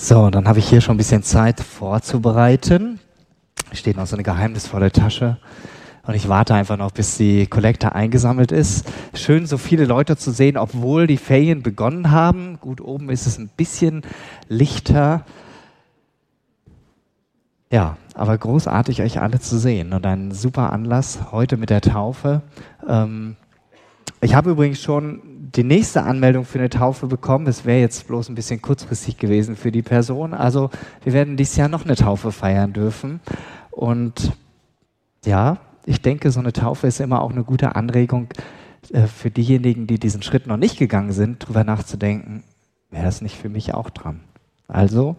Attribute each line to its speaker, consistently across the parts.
Speaker 1: So, dann habe ich hier schon ein bisschen Zeit vorzubereiten. Steht noch so eine geheimnisvolle Tasche. Und ich warte einfach noch, bis die Kollekte eingesammelt ist. Schön, so viele Leute zu sehen, obwohl die Ferien begonnen haben. Gut, oben ist es ein bisschen lichter. Ja, aber großartig, euch alle zu sehen. Und ein super Anlass heute mit der Taufe. Ähm, ich habe übrigens schon die nächste Anmeldung für eine Taufe bekommen. Es wäre jetzt bloß ein bisschen kurzfristig gewesen für die Person. Also wir werden dieses Jahr noch eine Taufe feiern dürfen. Und ja, ich denke, so eine Taufe ist immer auch eine gute Anregung äh, für diejenigen, die diesen Schritt noch nicht gegangen sind, darüber nachzudenken, wäre das nicht für mich auch dran? Also,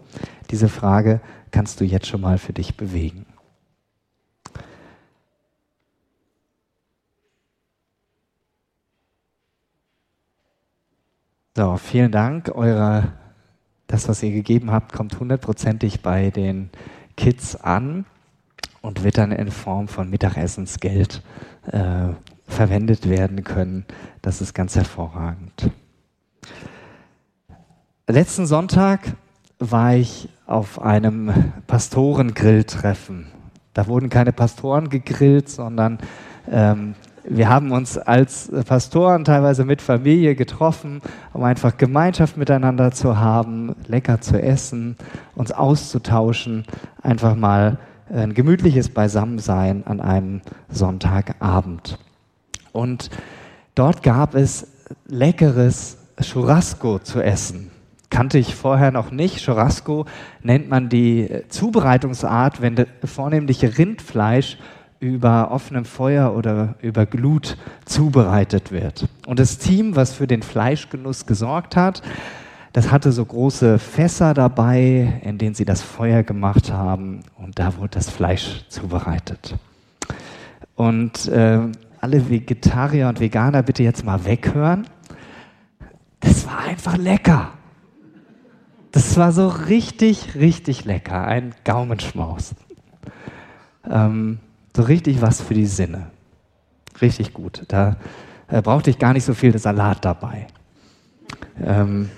Speaker 1: diese Frage kannst du jetzt schon mal für dich bewegen. So, vielen Dank. Eure, das, was ihr gegeben habt, kommt hundertprozentig bei den Kids an und wird dann in Form von Mittagessensgeld äh, verwendet werden können. Das ist ganz hervorragend. Letzten Sonntag war ich auf einem Pastorengrilltreffen. Da wurden keine Pastoren gegrillt, sondern ähm, wir haben uns als Pastoren teilweise mit Familie getroffen, um einfach Gemeinschaft miteinander zu haben, lecker zu essen, uns auszutauschen, einfach mal ein gemütliches Beisammensein an einem Sonntagabend. Und dort gab es leckeres Churrasco zu essen. Kannte ich vorher noch nicht. Churrasco nennt man die Zubereitungsart, wenn das vornehmliche Rindfleisch über offenem Feuer oder über Glut zubereitet wird. Und das Team, was für den Fleischgenuss gesorgt hat, das hatte so große Fässer dabei, in denen sie das Feuer gemacht haben und da wurde das Fleisch zubereitet. Und äh, alle Vegetarier und Veganer bitte jetzt mal weghören. Das war einfach lecker. Das war so richtig, richtig lecker. Ein Gaumenschmaus. Ähm, so richtig was für die Sinne. Richtig gut. Da äh, brauchte ich gar nicht so viel Salat dabei. Ähm,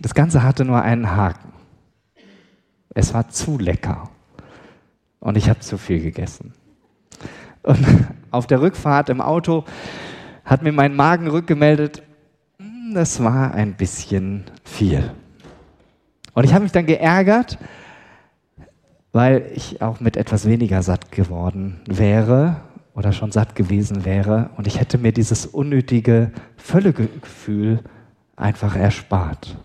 Speaker 1: das Ganze hatte nur einen Haken. Es war zu lecker. Und ich habe zu viel gegessen. Und auf der Rückfahrt im Auto hat mir mein Magen rückgemeldet, hm, das war ein bisschen viel. Und ich habe mich dann geärgert, weil ich auch mit etwas weniger satt geworden wäre oder schon satt gewesen wäre und ich hätte mir dieses unnötige Völlegefühl einfach erspart.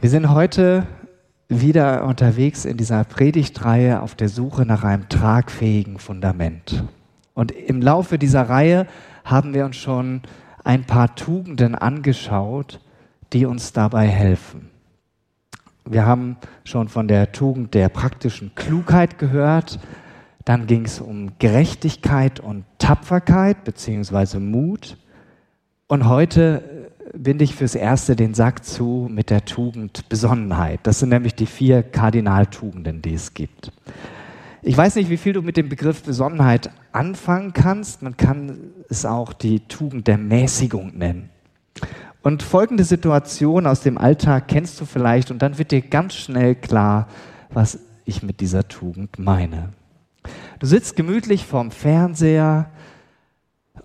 Speaker 1: Wir sind heute wieder unterwegs in dieser Predigtreihe auf der Suche nach einem tragfähigen Fundament. Und im Laufe dieser Reihe haben wir uns schon ein paar Tugenden angeschaut, die uns dabei helfen. Wir haben schon von der Tugend der praktischen Klugheit gehört. Dann ging es um Gerechtigkeit und Tapferkeit beziehungsweise Mut. Und heute binde ich fürs Erste den Sack zu mit der Tugend Besonnenheit. Das sind nämlich die vier Kardinaltugenden, die es gibt. Ich weiß nicht, wie viel du mit dem Begriff Besonnenheit anfangen kannst. Man kann es auch die Tugend der Mäßigung nennen. Und folgende Situation aus dem Alltag kennst du vielleicht und dann wird dir ganz schnell klar, was ich mit dieser Tugend meine. Du sitzt gemütlich vorm Fernseher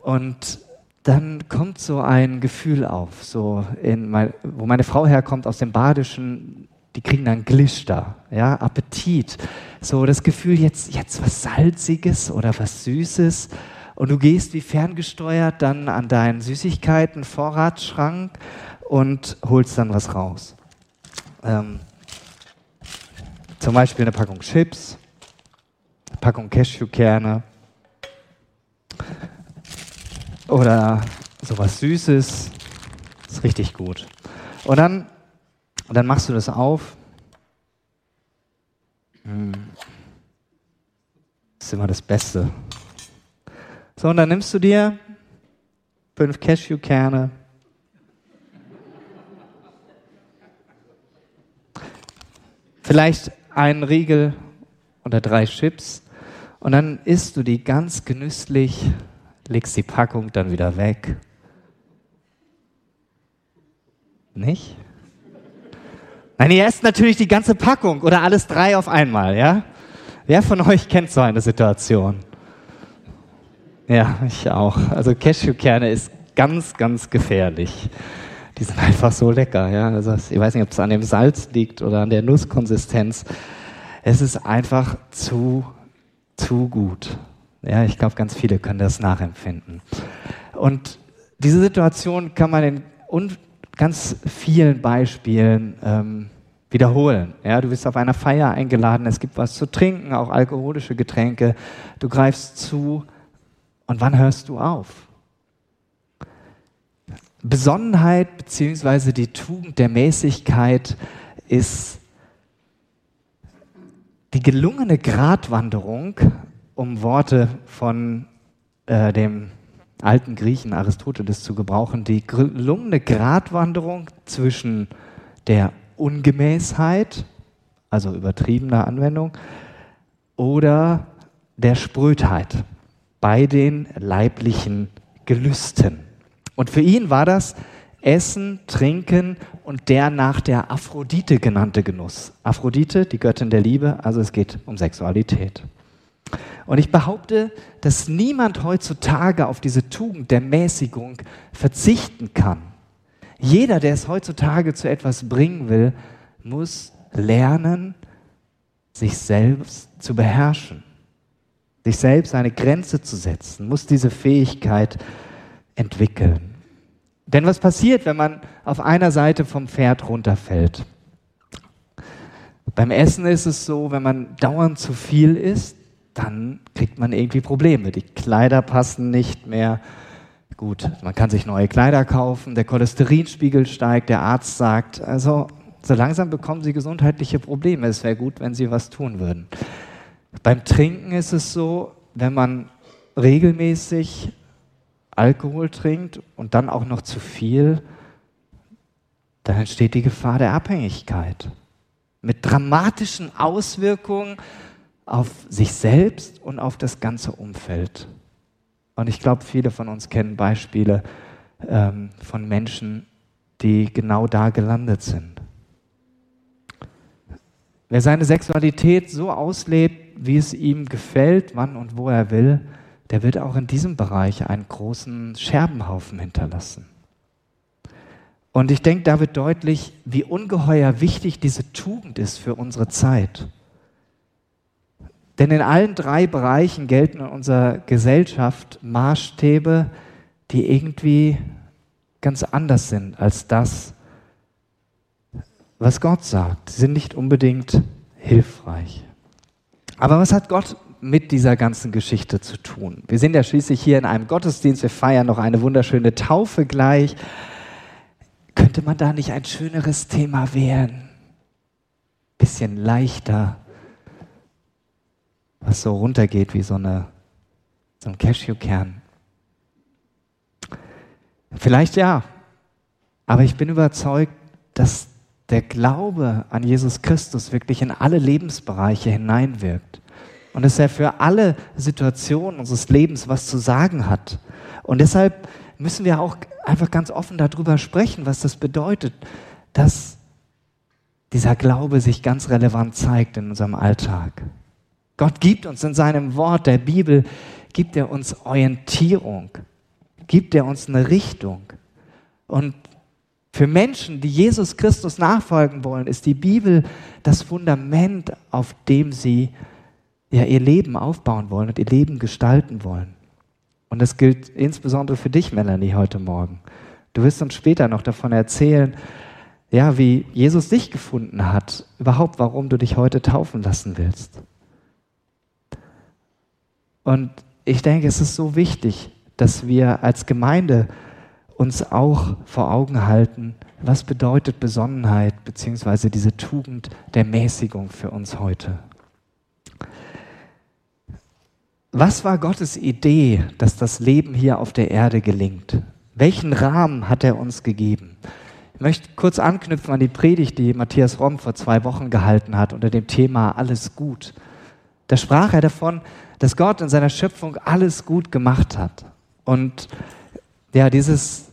Speaker 1: und dann kommt so ein Gefühl auf, so in mein, wo meine Frau herkommt aus dem Badischen, die kriegen dann Glister, ja, Appetit, so das Gefühl jetzt jetzt was salziges oder was süßes und du gehst wie ferngesteuert dann an deinen Süßigkeiten Vorratsschrank und holst dann was raus. Ähm, zum Beispiel eine Packung Chips, eine Packung Cashewkerne oder sowas Süßes. Ist richtig gut. Und dann, und dann machst du das auf. Hm. Das ist immer das Beste. So, und dann nimmst du dir fünf Cashewkerne, vielleicht einen Riegel oder drei Chips und dann isst du die ganz genüsslich legst die Packung dann wieder weg. Nicht? Nein, ihr esst natürlich die ganze Packung oder alles drei auf einmal, ja? Wer von euch kennt so eine Situation? Ja, ich auch. Also Cashewkerne ist ganz, ganz gefährlich. Die sind einfach so lecker, ja? Also ich weiß nicht, ob es an dem Salz liegt oder an der Nusskonsistenz. Es ist einfach zu, zu gut. Ja, ich glaube, ganz viele können das nachempfinden. Und diese Situation kann man in ganz vielen Beispielen ähm, wiederholen. Ja, du bist auf einer Feier eingeladen, es gibt was zu trinken, auch alkoholische Getränke. Du greifst zu und wann hörst du auf? Besonnenheit bzw. die Tugend der Mäßigkeit ist die gelungene Gratwanderung, um Worte von äh, dem alten Griechen Aristoteles zu gebrauchen, die gelungene Gratwanderung zwischen der Ungemäßheit, also übertriebener Anwendung, oder der Sprödheit bei den leiblichen Gelüsten. Und für ihn war das Essen, Trinken und der nach der Aphrodite genannte Genuss. Aphrodite, die Göttin der Liebe, also es geht um Sexualität. Und ich behaupte, dass niemand heutzutage auf diese Tugend der Mäßigung verzichten kann. Jeder, der es heutzutage zu etwas bringen will, muss lernen, sich selbst zu beherrschen, sich selbst eine Grenze zu setzen, muss diese Fähigkeit entwickeln. Denn was passiert, wenn man auf einer Seite vom Pferd runterfällt? Beim Essen ist es so, wenn man dauernd zu viel isst, dann kriegt man irgendwie Probleme. Die Kleider passen nicht mehr. Gut, man kann sich neue Kleider kaufen, der Cholesterinspiegel steigt, der Arzt sagt, also so langsam bekommen Sie gesundheitliche Probleme. Es wäre gut, wenn Sie was tun würden. Beim Trinken ist es so, wenn man regelmäßig Alkohol trinkt und dann auch noch zu viel, dann entsteht die Gefahr der Abhängigkeit mit dramatischen Auswirkungen auf sich selbst und auf das ganze Umfeld. Und ich glaube, viele von uns kennen Beispiele ähm, von Menschen, die genau da gelandet sind. Wer seine Sexualität so auslebt, wie es ihm gefällt, wann und wo er will, der wird auch in diesem Bereich einen großen Scherbenhaufen hinterlassen. Und ich denke, da wird deutlich, wie ungeheuer wichtig diese Tugend ist für unsere Zeit. Denn in allen drei Bereichen gelten in unserer Gesellschaft Maßstäbe, die irgendwie ganz anders sind als das, was Gott sagt. Sie sind nicht unbedingt hilfreich. Aber was hat Gott mit dieser ganzen Geschichte zu tun? Wir sind ja schließlich hier in einem Gottesdienst, wir feiern noch eine wunderschöne Taufe gleich. Könnte man da nicht ein schöneres Thema wählen? Bisschen leichter, was so runtergeht wie so, eine, so ein Cashewkern. Vielleicht ja, aber ich bin überzeugt, dass der Glaube an Jesus Christus wirklich in alle Lebensbereiche hineinwirkt und dass er für alle Situationen unseres Lebens was zu sagen hat. Und deshalb müssen wir auch einfach ganz offen darüber sprechen, was das bedeutet, dass dieser Glaube sich ganz relevant zeigt in unserem Alltag. Gott gibt uns in seinem Wort, der Bibel, gibt er uns Orientierung, gibt er uns eine Richtung. Und für Menschen, die Jesus Christus nachfolgen wollen, ist die Bibel das Fundament, auf dem sie ja, ihr Leben aufbauen wollen und ihr Leben gestalten wollen. Und das gilt insbesondere für dich, Melanie, heute Morgen. Du wirst uns später noch davon erzählen, ja, wie Jesus dich gefunden hat, überhaupt, warum du dich heute taufen lassen willst. Und ich denke, es ist so wichtig, dass wir als Gemeinde uns auch vor Augen halten, was bedeutet Besonnenheit bzw. diese Tugend der Mäßigung für uns heute. Was war Gottes Idee, dass das Leben hier auf der Erde gelingt? Welchen Rahmen hat er uns gegeben? Ich möchte kurz anknüpfen an die Predigt, die Matthias Romm vor zwei Wochen gehalten hat unter dem Thema Alles gut. Da sprach er davon, dass Gott in seiner Schöpfung alles gut gemacht hat. Und ja, dieses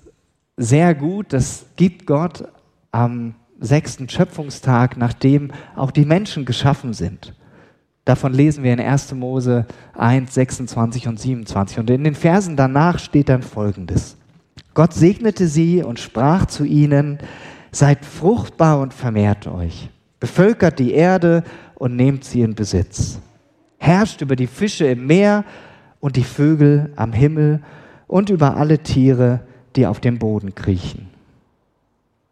Speaker 1: sehr gut, das gibt Gott am sechsten Schöpfungstag, nachdem auch die Menschen geschaffen sind. Davon lesen wir in 1. Mose 1, 26 und 27. Und in den Versen danach steht dann Folgendes. Gott segnete sie und sprach zu ihnen, seid fruchtbar und vermehrt euch, bevölkert die Erde und nehmt sie in Besitz, herrscht über die Fische im Meer und die Vögel am Himmel und über alle Tiere, die auf dem Boden kriechen.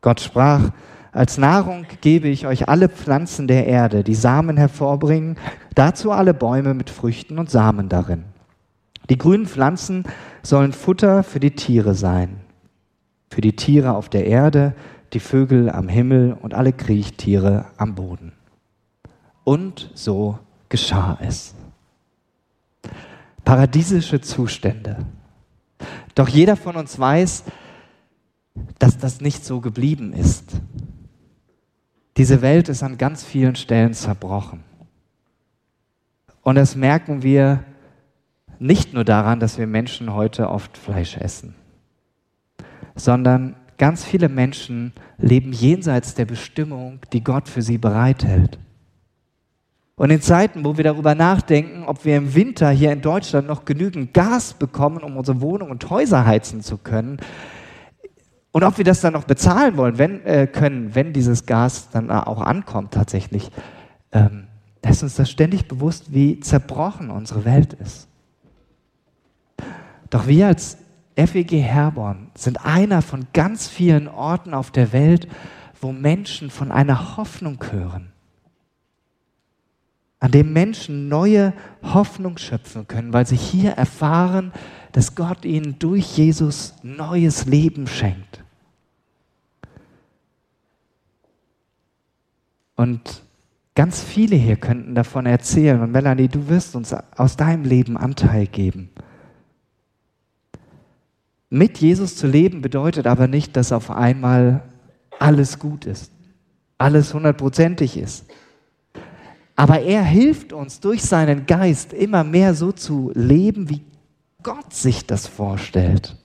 Speaker 1: Gott sprach, als Nahrung gebe ich euch alle Pflanzen der Erde, die Samen hervorbringen, dazu alle Bäume mit Früchten und Samen darin. Die grünen Pflanzen sollen Futter für die Tiere sein, für die Tiere auf der Erde, die Vögel am Himmel und alle Kriechtiere am Boden. Und so geschah es. Paradiesische Zustände. Doch jeder von uns weiß, dass das nicht so geblieben ist. Diese Welt ist an ganz vielen Stellen zerbrochen. Und das merken wir nicht nur daran, dass wir Menschen heute oft Fleisch essen, sondern ganz viele Menschen leben jenseits der Bestimmung, die Gott für sie bereithält. Und in Zeiten, wo wir darüber nachdenken, ob wir im Winter hier in Deutschland noch genügend Gas bekommen, um unsere Wohnungen und Häuser heizen zu können, und ob wir das dann noch bezahlen wollen, wenn, äh, können, wenn dieses Gas dann auch ankommt tatsächlich, ähm, ist uns das ständig bewusst, wie zerbrochen unsere Welt ist. Doch wir als FEG Herborn sind einer von ganz vielen Orten auf der Welt, wo Menschen von einer Hoffnung hören, an dem Menschen neue Hoffnung schöpfen können, weil sie hier erfahren, dass Gott ihnen durch Jesus neues Leben schenkt. Und ganz viele hier könnten davon erzählen. Und Melanie, du wirst uns aus deinem Leben Anteil geben. Mit Jesus zu leben bedeutet aber nicht, dass auf einmal alles gut ist, alles hundertprozentig ist. Aber er hilft uns durch seinen Geist immer mehr so zu leben, wie Gott sich das vorstellt.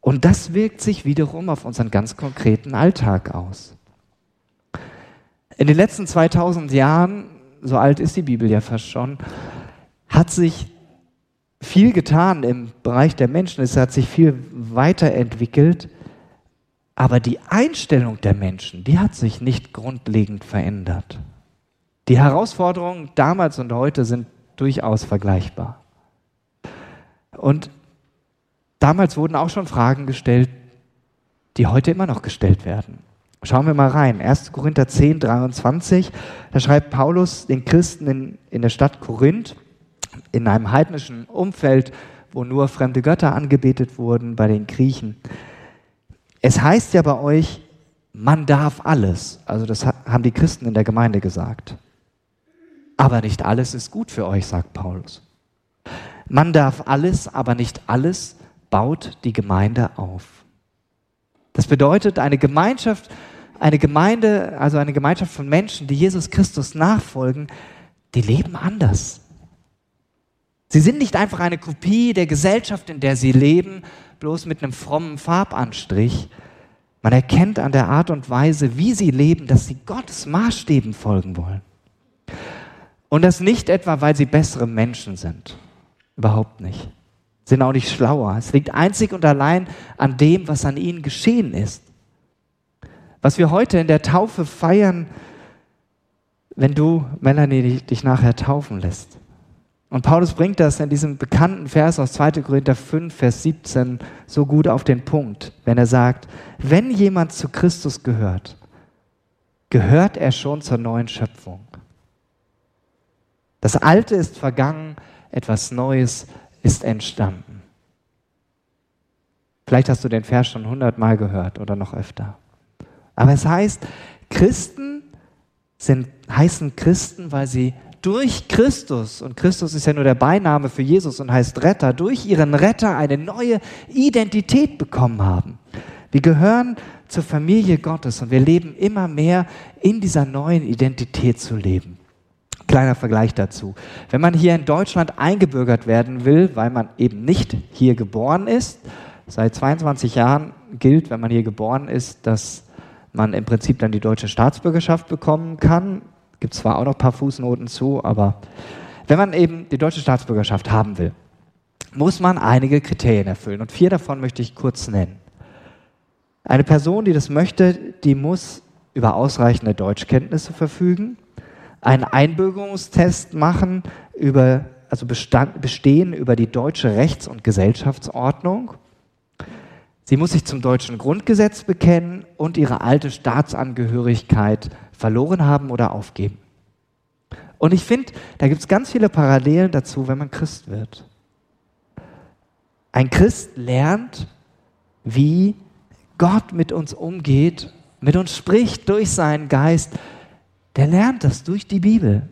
Speaker 1: Und das wirkt sich wiederum auf unseren ganz konkreten Alltag aus. In den letzten 2000 Jahren, so alt ist die Bibel ja fast schon, hat sich viel getan im Bereich der Menschen. Es hat sich viel weiterentwickelt. Aber die Einstellung der Menschen, die hat sich nicht grundlegend verändert. Die Herausforderungen damals und heute sind durchaus vergleichbar. Und damals wurden auch schon Fragen gestellt, die heute immer noch gestellt werden. Schauen wir mal rein. 1. Korinther 10, 23. Da schreibt Paulus den Christen in, in der Stadt Korinth, in einem heidnischen Umfeld, wo nur fremde Götter angebetet wurden, bei den Griechen. Es heißt ja bei euch, man darf alles. Also das haben die Christen in der Gemeinde gesagt. Aber nicht alles ist gut für euch, sagt Paulus. Man darf alles, aber nicht alles baut die Gemeinde auf. Das bedeutet, eine Gemeinschaft eine Gemeinde, also eine Gemeinschaft von Menschen, die Jesus Christus nachfolgen, die leben anders. Sie sind nicht einfach eine Kopie der Gesellschaft, in der sie leben, bloß mit einem frommen Farbanstrich. Man erkennt an der Art und Weise, wie sie leben, dass sie Gottes Maßstäben folgen wollen. Und das nicht etwa, weil sie bessere Menschen sind. Überhaupt nicht. Sind auch nicht schlauer. Es liegt einzig und allein an dem, was an ihnen geschehen ist. Was wir heute in der Taufe feiern, wenn du, Melanie, dich nachher taufen lässt. Und Paulus bringt das in diesem bekannten Vers aus 2. Korinther 5, Vers 17 so gut auf den Punkt, wenn er sagt, wenn jemand zu Christus gehört, gehört er schon zur neuen Schöpfung. Das Alte ist vergangen, etwas Neues ist entstanden. Vielleicht hast du den Vers schon hundertmal gehört oder noch öfter. Aber es heißt, Christen sind, heißen Christen, weil sie durch Christus, und Christus ist ja nur der Beiname für Jesus und heißt Retter, durch ihren Retter eine neue Identität bekommen haben. Wir gehören zur Familie Gottes und wir leben immer mehr in dieser neuen Identität zu leben. Kleiner Vergleich dazu. Wenn man hier in Deutschland eingebürgert werden will, weil man eben nicht hier geboren ist, seit 22 Jahren gilt, wenn man hier geboren ist, dass man im Prinzip dann die deutsche Staatsbürgerschaft bekommen kann. Gibt zwar auch noch ein paar Fußnoten zu, aber wenn man eben die deutsche Staatsbürgerschaft haben will, muss man einige Kriterien erfüllen. Und vier davon möchte ich kurz nennen. Eine Person, die das möchte, die muss über ausreichende Deutschkenntnisse verfügen, einen Einbürgerungstest machen, über, also bestand, bestehen über die deutsche Rechts- und Gesellschaftsordnung. Sie muss sich zum deutschen Grundgesetz bekennen und ihre alte Staatsangehörigkeit verloren haben oder aufgeben. Und ich finde, da gibt es ganz viele Parallelen dazu, wenn man Christ wird. Ein Christ lernt, wie Gott mit uns umgeht, mit uns spricht durch seinen Geist. Der lernt das durch die Bibel.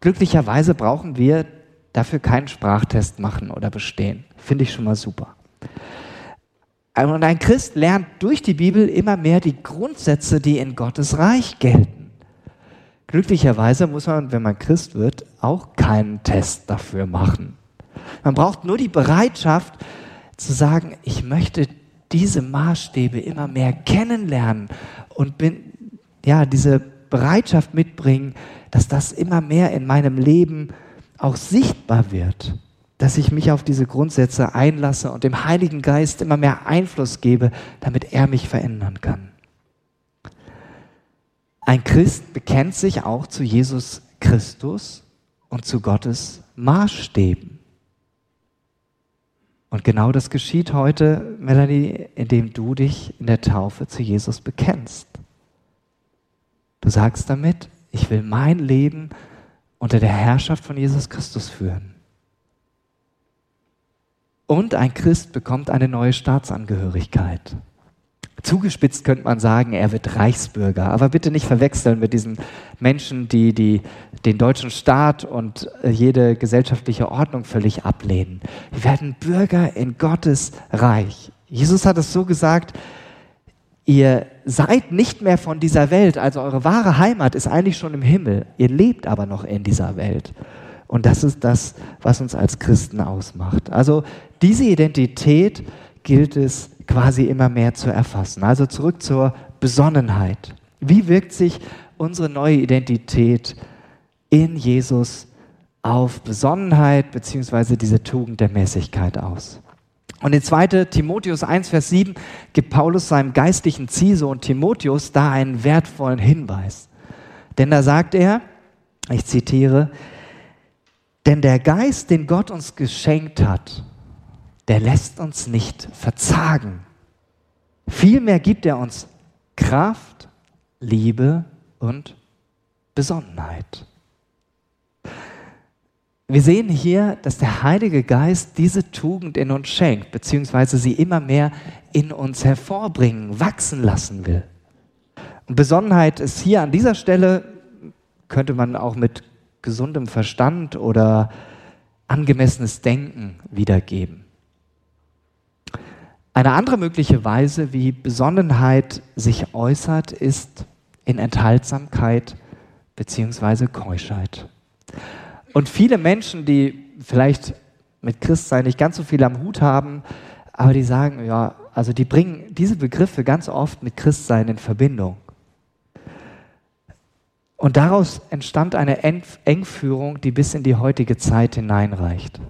Speaker 1: Glücklicherweise brauchen wir dafür keinen Sprachtest machen oder bestehen. Finde ich schon mal super. Und ein Christ lernt durch die Bibel immer mehr die Grundsätze, die in Gottes Reich gelten. Glücklicherweise muss man, wenn man Christ wird, auch keinen Test dafür machen. Man braucht nur die Bereitschaft zu sagen, ich möchte diese Maßstäbe immer mehr kennenlernen und bin, ja, diese Bereitschaft mitbringen, dass das immer mehr in meinem Leben auch sichtbar wird, dass ich mich auf diese Grundsätze einlasse und dem Heiligen Geist immer mehr Einfluss gebe, damit er mich verändern kann. Ein Christ bekennt sich auch zu Jesus Christus und zu Gottes Maßstäben. Und genau das geschieht heute, Melanie, indem du dich in der Taufe zu Jesus bekennst. Du sagst damit, ich will mein Leben unter der Herrschaft von Jesus Christus führen. Und ein Christ bekommt eine neue Staatsangehörigkeit. Zugespitzt könnte man sagen, er wird Reichsbürger. Aber bitte nicht verwechseln mit diesen Menschen, die, die den deutschen Staat und äh, jede gesellschaftliche Ordnung völlig ablehnen. Wir werden Bürger in Gottes Reich. Jesus hat es so gesagt, ihr seid nicht mehr von dieser Welt, also eure wahre Heimat ist eigentlich schon im Himmel. Ihr lebt aber noch in dieser Welt. Und das ist das, was uns als Christen ausmacht. Also diese Identität gilt es quasi immer mehr zu erfassen. Also zurück zur Besonnenheit. Wie wirkt sich unsere neue Identität in Jesus auf Besonnenheit bzw. diese Tugend der Mäßigkeit aus? Und in 2. Timotheus 1, Vers 7 gibt Paulus seinem geistlichen Ziehsohn Timotheus da einen wertvollen Hinweis. Denn da sagt er, ich zitiere, denn der Geist, den Gott uns geschenkt hat, der lässt uns nicht verzagen. Vielmehr gibt er uns Kraft, Liebe und Besonnenheit. Wir sehen hier, dass der Heilige Geist diese Tugend in uns schenkt, beziehungsweise sie immer mehr in uns hervorbringen, wachsen lassen will. Und Besonnenheit ist hier an dieser Stelle, könnte man auch mit gesundem Verstand oder angemessenes Denken wiedergeben. Eine andere mögliche Weise, wie Besonnenheit sich äußert, ist in Enthaltsamkeit bzw. Keuschheit. Und viele Menschen, die vielleicht mit Christsein nicht ganz so viel am Hut haben, aber die sagen, ja, also die bringen diese Begriffe ganz oft mit Christsein in Verbindung. Und daraus entstand eine Engführung, die bis in die heutige Zeit hineinreicht.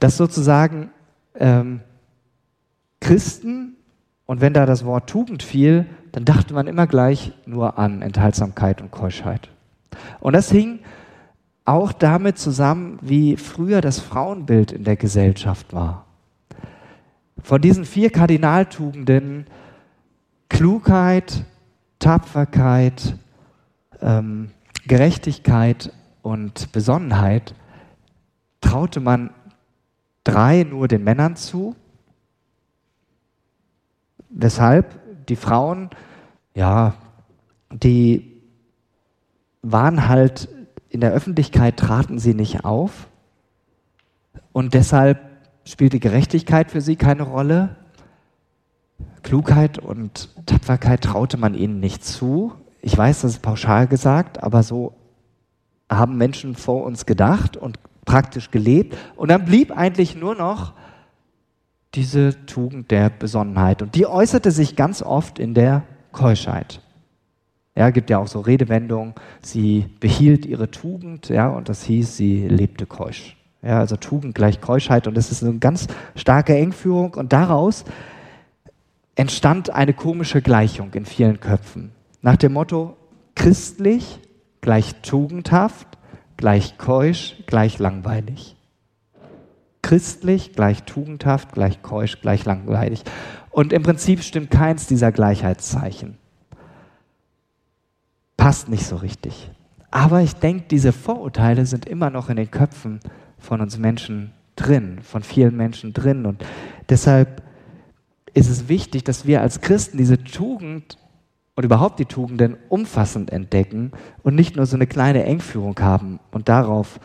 Speaker 1: Dass sozusagen ähm, Christen, und wenn da das Wort Tugend fiel, dann dachte man immer gleich nur an Enthaltsamkeit und Keuschheit. Und das hing auch damit zusammen, wie früher das Frauenbild in der Gesellschaft war. Von diesen vier Kardinaltugenden Klugheit, Tapferkeit, ähm, Gerechtigkeit und Besonnenheit traute man drei nur den Männern zu Weshalb die Frauen, ja, die waren halt in der Öffentlichkeit, traten sie nicht auf und deshalb spielte Gerechtigkeit für sie keine Rolle. Klugheit und Tapferkeit traute man ihnen nicht zu. Ich weiß, das ist pauschal gesagt, aber so haben Menschen vor uns gedacht und praktisch gelebt. Und dann blieb eigentlich nur noch diese Tugend der Besonnenheit. Und die äußerte sich ganz oft in der Keuschheit. Ja, gibt ja auch so Redewendungen, sie behielt ihre Tugend, ja, und das hieß, sie lebte keusch. Ja, also Tugend gleich Keuschheit und das ist eine ganz starke Engführung und daraus entstand eine komische Gleichung in vielen Köpfen. Nach dem Motto, christlich gleich tugendhaft, gleich keusch, gleich langweilig. Christlich gleich tugendhaft, gleich keusch, gleich langweilig. Und im Prinzip stimmt keins dieser Gleichheitszeichen. Passt nicht so richtig. Aber ich denke, diese Vorurteile sind immer noch in den Köpfen von uns Menschen drin, von vielen Menschen drin. Und deshalb ist es wichtig, dass wir als Christen diese Tugend und überhaupt die Tugenden umfassend entdecken und nicht nur so eine kleine Engführung haben und darauf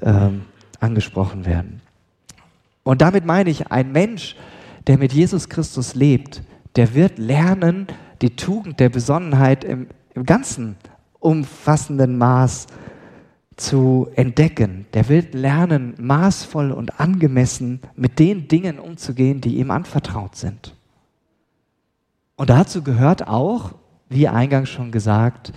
Speaker 1: ähm, angesprochen werden. Und damit meine ich, ein Mensch, der mit Jesus Christus lebt, der wird lernen, die Tugend der Besonnenheit im, im ganzen umfassenden Maß zu entdecken. Der wird lernen, maßvoll und angemessen mit den Dingen umzugehen, die ihm anvertraut sind. Und dazu gehört auch, wie eingangs schon gesagt,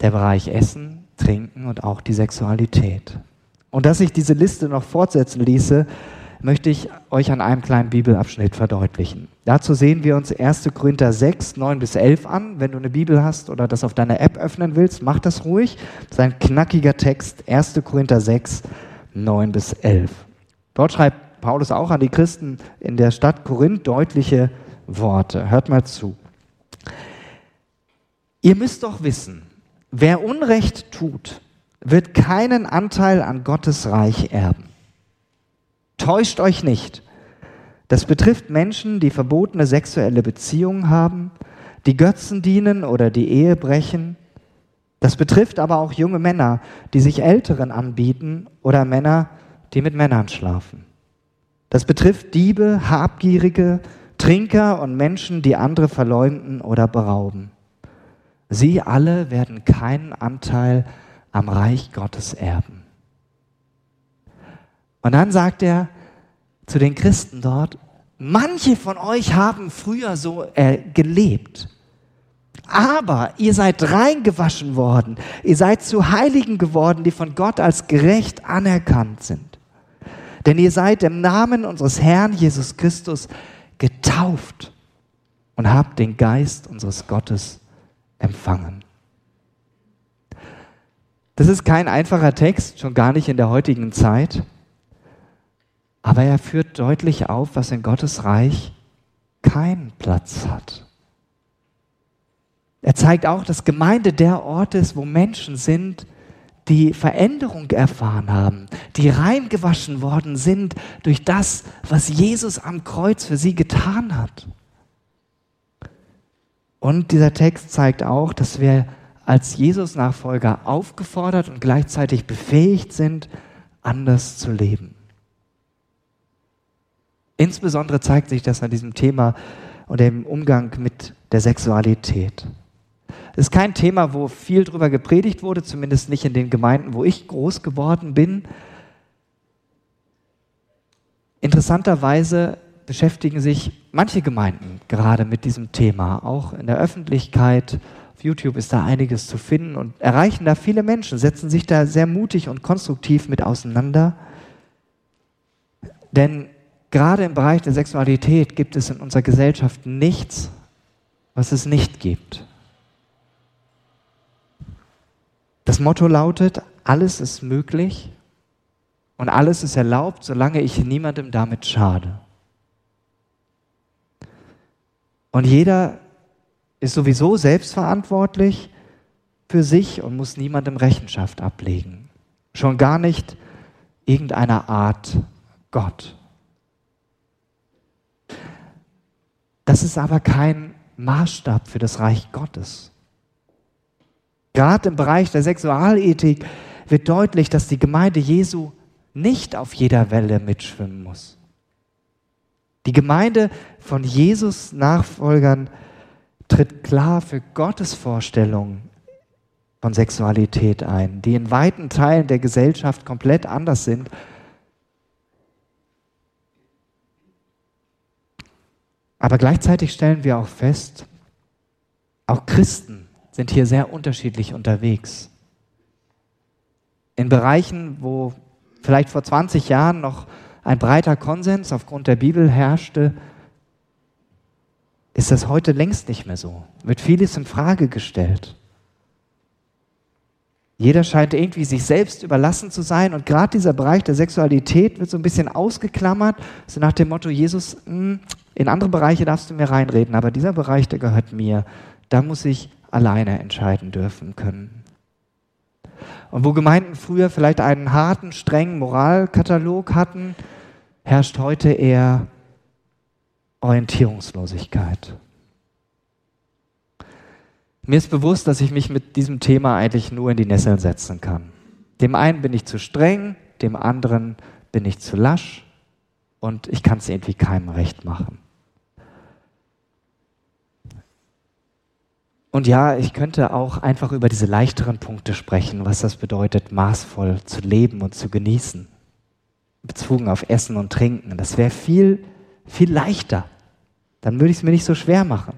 Speaker 1: der Bereich Essen, Trinken und auch die Sexualität. Und dass ich diese Liste noch fortsetzen ließe, möchte ich euch an einem kleinen Bibelabschnitt verdeutlichen. Dazu sehen wir uns 1. Korinther 6, 9 bis 11 an. Wenn du eine Bibel hast oder das auf deiner App öffnen willst, mach das ruhig. Das ist ein knackiger Text, 1. Korinther 6, 9 bis 11. Dort schreibt Paulus auch an die Christen in der Stadt Korinth deutliche Worte. Hört mal zu. Ihr müsst doch wissen, wer Unrecht tut, wird keinen Anteil an Gottes Reich erben. Täuscht euch nicht. Das betrifft Menschen, die verbotene sexuelle Beziehungen haben, die Götzen dienen oder die Ehe brechen. Das betrifft aber auch junge Männer, die sich Älteren anbieten oder Männer, die mit Männern schlafen. Das betrifft Diebe, Habgierige, Trinker und Menschen, die andere verleumden oder berauben. Sie alle werden keinen Anteil am Reich Gottes erben. Und dann sagt er zu den Christen dort, manche von euch haben früher so äh, gelebt. Aber ihr seid reingewaschen worden. Ihr seid zu Heiligen geworden, die von Gott als gerecht anerkannt sind. Denn ihr seid im Namen unseres Herrn Jesus Christus getauft und habt den Geist unseres Gottes empfangen. Das ist kein einfacher Text, schon gar nicht in der heutigen Zeit, aber er führt deutlich auf, was in Gottes Reich keinen Platz hat. Er zeigt auch, dass Gemeinde der Ort ist, wo Menschen sind, die Veränderung erfahren haben, die reingewaschen worden sind durch das, was Jesus am Kreuz für sie getan hat. Und dieser Text zeigt auch, dass wir als Jesus-Nachfolger aufgefordert und gleichzeitig befähigt sind, anders zu leben. Insbesondere zeigt sich das an diesem Thema und dem Umgang mit der Sexualität. Das ist kein Thema, wo viel drüber gepredigt wurde, zumindest nicht in den Gemeinden, wo ich groß geworden bin. Interessanterweise beschäftigen sich manche Gemeinden gerade mit diesem Thema, auch in der Öffentlichkeit. Auf YouTube ist da einiges zu finden und erreichen da viele Menschen, setzen sich da sehr mutig und konstruktiv mit auseinander. Denn gerade im Bereich der Sexualität gibt es in unserer Gesellschaft nichts, was es nicht gibt. Das Motto lautet, alles ist möglich und alles ist erlaubt, solange ich niemandem damit schade. Und jeder ist sowieso selbstverantwortlich für sich und muss niemandem Rechenschaft ablegen. Schon gar nicht irgendeiner Art Gott. Das ist aber kein Maßstab für das Reich Gottes. Gerade im Bereich der Sexualethik wird deutlich, dass die Gemeinde Jesu nicht auf jeder Welle mitschwimmen muss. Die Gemeinde von Jesus Nachfolgern tritt klar für Gottes Vorstellungen von Sexualität ein, die in weiten Teilen der Gesellschaft komplett anders sind. Aber gleichzeitig stellen wir auch fest, auch Christen sind hier sehr unterschiedlich unterwegs. In Bereichen, wo vielleicht vor 20 Jahren noch ein breiter Konsens aufgrund der Bibel herrschte, ist das heute längst nicht mehr so. Wird vieles in Frage gestellt. Jeder scheint irgendwie sich selbst überlassen zu sein und gerade dieser Bereich der Sexualität wird so ein bisschen ausgeklammert, so nach dem Motto, Jesus, hm, in andere Bereiche darfst du mir reinreden, aber dieser Bereich, der gehört mir. Da muss ich alleine entscheiden dürfen können. Und wo Gemeinden früher vielleicht einen harten, strengen Moralkatalog hatten, herrscht heute eher Orientierungslosigkeit. Mir ist bewusst, dass ich mich mit diesem Thema eigentlich nur in die Nesseln setzen kann. Dem einen bin ich zu streng, dem anderen bin ich zu lasch und ich kann es irgendwie keinem recht machen. Und ja, ich könnte auch einfach über diese leichteren Punkte sprechen, was das bedeutet, maßvoll zu leben und zu genießen. Bezogen auf Essen und Trinken. Das wäre viel, viel leichter. Dann würde ich es mir nicht so schwer machen.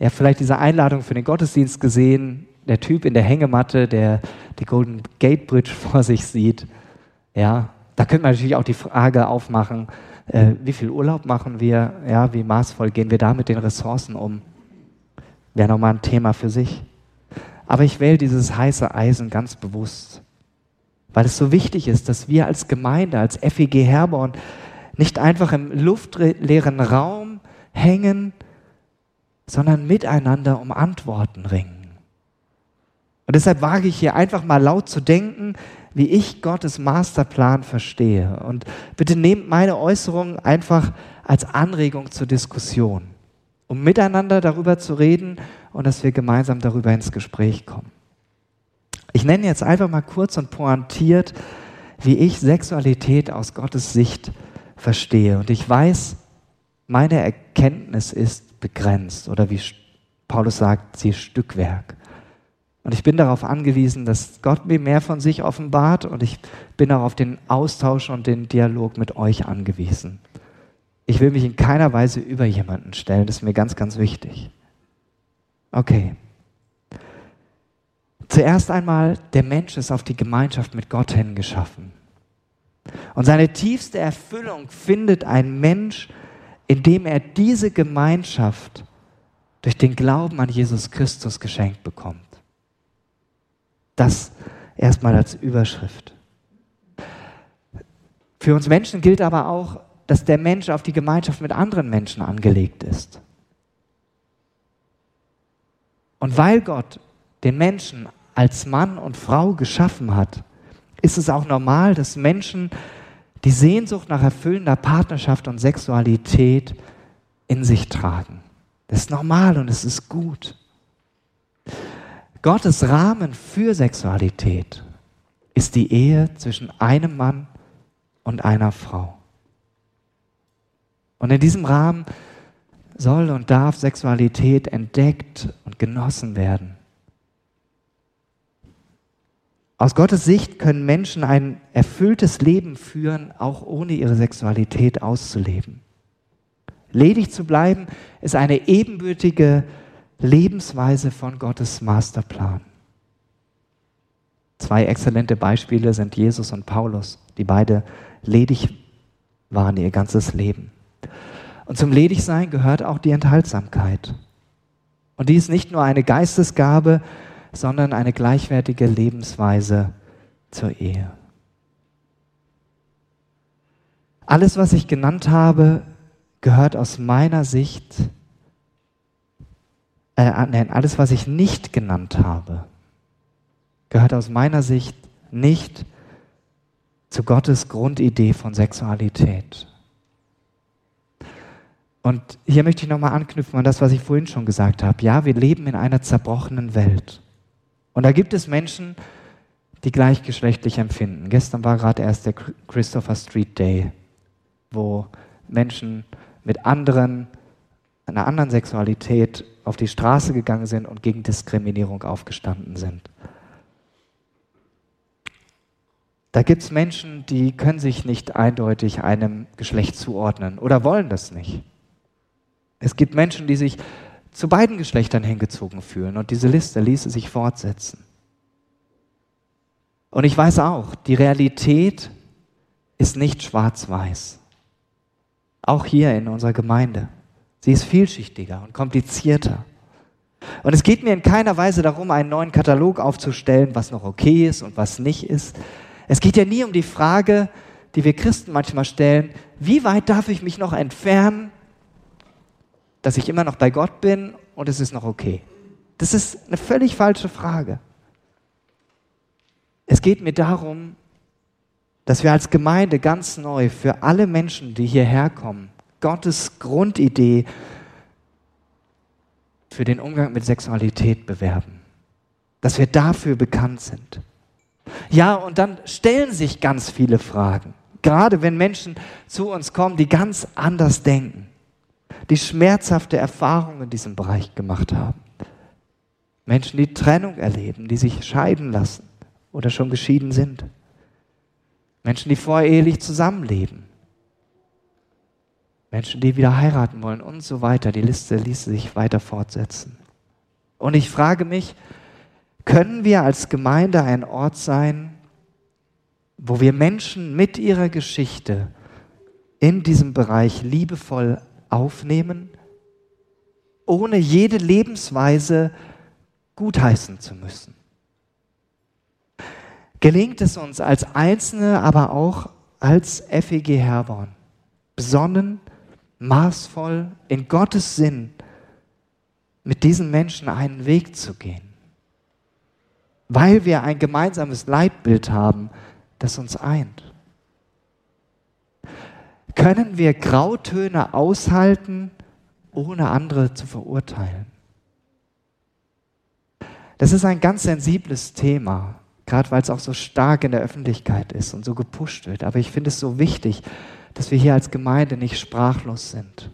Speaker 1: Ihr habt vielleicht diese Einladung für den Gottesdienst gesehen, der Typ in der Hängematte, der die Golden Gate Bridge vor sich sieht. Ja, da könnte man natürlich auch die Frage aufmachen, äh, wie viel Urlaub machen wir? Ja, wie maßvoll gehen wir da mit den Ressourcen um? Wäre nochmal ein Thema für sich. Aber ich wähle dieses heiße Eisen ganz bewusst, weil es so wichtig ist, dass wir als Gemeinde, als FEG Herborn nicht einfach im luftleeren Raum hängen, sondern miteinander um Antworten ringen. Und deshalb wage ich hier einfach mal laut zu denken, wie ich Gottes Masterplan verstehe. Und bitte nehmt meine Äußerungen einfach als Anregung zur Diskussion, um miteinander darüber zu reden und dass wir gemeinsam darüber ins Gespräch kommen. Ich nenne jetzt einfach mal kurz und pointiert, wie ich Sexualität aus Gottes Sicht verstehe. Und ich weiß, meine Erkenntnis ist, begrenzt oder wie Paulus sagt, sie ist Stückwerk. Und ich bin darauf angewiesen, dass Gott mir mehr von sich offenbart und ich bin auch auf den Austausch und den Dialog mit euch angewiesen. Ich will mich in keiner Weise über jemanden stellen, das ist mir ganz, ganz wichtig. Okay. Zuerst einmal, der Mensch ist auf die Gemeinschaft mit Gott hin geschaffen. Und seine tiefste Erfüllung findet ein Mensch, indem er diese Gemeinschaft durch den Glauben an Jesus Christus geschenkt bekommt. Das erstmal als Überschrift. Für uns Menschen gilt aber auch, dass der Mensch auf die Gemeinschaft mit anderen Menschen angelegt ist. Und weil Gott den Menschen als Mann und Frau geschaffen hat, ist es auch normal, dass Menschen die Sehnsucht nach erfüllender Partnerschaft und Sexualität in sich tragen. Das ist normal und es ist gut. Gottes Rahmen für Sexualität ist die Ehe zwischen einem Mann und einer Frau. Und in diesem Rahmen soll und darf Sexualität entdeckt und genossen werden. Aus Gottes Sicht können Menschen ein erfülltes Leben führen, auch ohne ihre Sexualität auszuleben. Ledig zu bleiben ist eine ebenbürtige Lebensweise von Gottes Masterplan. Zwei exzellente Beispiele sind Jesus und Paulus, die beide ledig waren ihr ganzes Leben. Und zum Ledigsein gehört auch die Enthaltsamkeit. Und die ist nicht nur eine Geistesgabe, sondern eine gleichwertige Lebensweise zur Ehe. Alles, was ich genannt habe, gehört aus meiner Sicht, äh, nein, alles, was ich nicht genannt habe, gehört aus meiner Sicht nicht zu Gottes Grundidee von Sexualität. Und hier möchte ich nochmal anknüpfen an das, was ich vorhin schon gesagt habe. Ja, wir leben in einer zerbrochenen Welt. Und da gibt es Menschen, die gleichgeschlechtlich empfinden. Gestern war gerade erst der Christopher Street Day, wo Menschen mit anderen, einer anderen Sexualität auf die Straße gegangen sind und gegen Diskriminierung aufgestanden sind. Da gibt es Menschen, die können sich nicht eindeutig einem Geschlecht zuordnen oder wollen das nicht. Es gibt Menschen, die sich zu beiden Geschlechtern hingezogen fühlen und diese Liste ließe sich fortsetzen. Und ich weiß auch, die Realität ist nicht schwarz-weiß. Auch hier in unserer Gemeinde. Sie ist vielschichtiger und komplizierter. Und es geht mir in keiner Weise darum, einen neuen Katalog aufzustellen, was noch okay ist und was nicht ist. Es geht ja nie um die Frage, die wir Christen manchmal stellen, wie weit darf ich mich noch entfernen, dass ich immer noch bei Gott bin und es ist noch okay. Das ist eine völlig falsche Frage. Es geht mir darum, dass wir als Gemeinde ganz neu für alle Menschen, die hierher kommen, Gottes Grundidee für den Umgang mit Sexualität bewerben. Dass wir dafür bekannt sind. Ja, und dann stellen sich ganz viele Fragen. Gerade wenn Menschen zu uns kommen, die ganz anders denken, die schmerzhafte Erfahrungen in diesem Bereich gemacht haben. Menschen, die Trennung erleben, die sich scheiden lassen oder schon geschieden sind. Menschen, die vorehelich zusammenleben. Menschen, die wieder heiraten wollen und so weiter. Die Liste ließe sich weiter fortsetzen. Und ich frage mich, können wir als Gemeinde ein Ort sein, wo wir Menschen mit ihrer Geschichte in diesem Bereich liebevoll aufnehmen, ohne jede Lebensweise gutheißen zu müssen? Gelingt es uns als Einzelne, aber auch als FEG Herborn, besonnen, maßvoll, in Gottes Sinn mit diesen Menschen einen Weg zu gehen. Weil wir ein gemeinsames Leitbild haben, das uns eint. Können wir Grautöne aushalten, ohne andere zu verurteilen? Das ist ein ganz sensibles Thema, gerade weil es auch so stark in der Öffentlichkeit ist und so gepusht wird. Aber ich finde es so wichtig, dass wir hier als Gemeinde nicht sprachlos sind.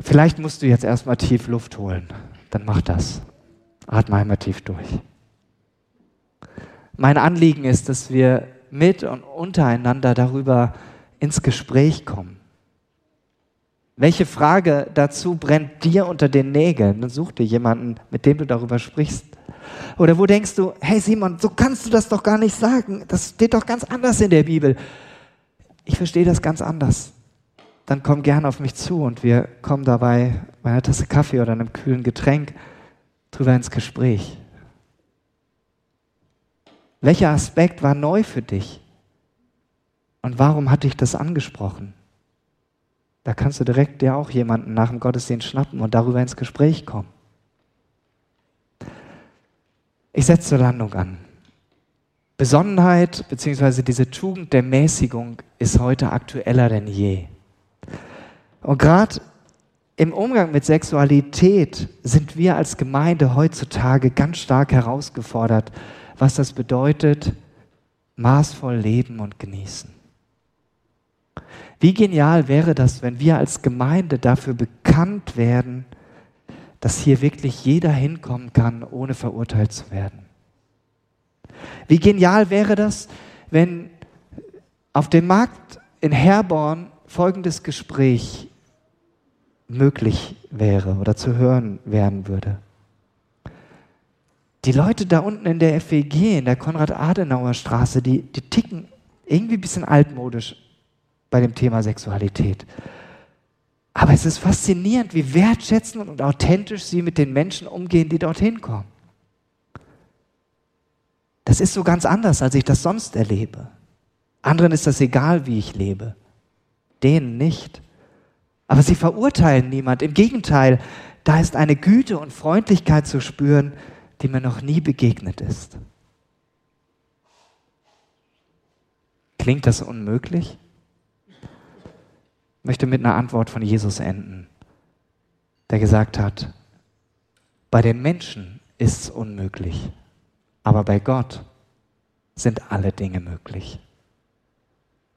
Speaker 1: Vielleicht musst du jetzt erstmal tief Luft holen. Dann mach das. Atme einmal tief durch. Mein Anliegen ist, dass wir mit und untereinander darüber ins Gespräch kommen. Welche Frage dazu brennt dir unter den Nägeln? Dann such dir jemanden, mit dem du darüber sprichst. Oder wo denkst du, hey Simon, so kannst du das doch gar nicht sagen. Das steht doch ganz anders in der Bibel. Ich verstehe das ganz anders. Dann komm gern auf mich zu und wir kommen dabei bei einer Tasse Kaffee oder einem kühlen Getränk drüber ins Gespräch. Welcher Aspekt war neu für dich? Und warum hat dich das angesprochen? Da kannst du direkt dir auch jemanden nach dem Gottesdienst schnappen und darüber ins Gespräch kommen. Ich setze zur Landung an. Besonnenheit bzw. diese Tugend der Mäßigung ist heute aktueller denn je. Und gerade im Umgang mit Sexualität sind wir als Gemeinde heutzutage ganz stark herausgefordert, was das bedeutet, maßvoll leben und genießen. Wie genial wäre das, wenn wir als Gemeinde dafür bekannt werden, dass hier wirklich jeder hinkommen kann, ohne verurteilt zu werden. Wie genial wäre das, wenn auf dem Markt in Herborn folgendes Gespräch möglich wäre oder zu hören werden würde. Die Leute da unten in der FEG, in der Konrad-Adenauer-Straße, die, die ticken irgendwie ein bisschen altmodisch bei dem Thema Sexualität. Aber es ist faszinierend, wie wertschätzend und authentisch sie mit den Menschen umgehen, die dorthin kommen. Das ist so ganz anders, als ich das sonst erlebe. Anderen ist das egal, wie ich lebe. Denen nicht. Aber sie verurteilen niemand. Im Gegenteil, da ist eine Güte und Freundlichkeit zu spüren, die mir noch nie begegnet ist. Klingt das unmöglich? möchte mit einer Antwort von Jesus enden, der gesagt hat, bei den Menschen ist es unmöglich, aber bei Gott sind alle Dinge möglich.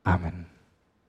Speaker 1: Amen.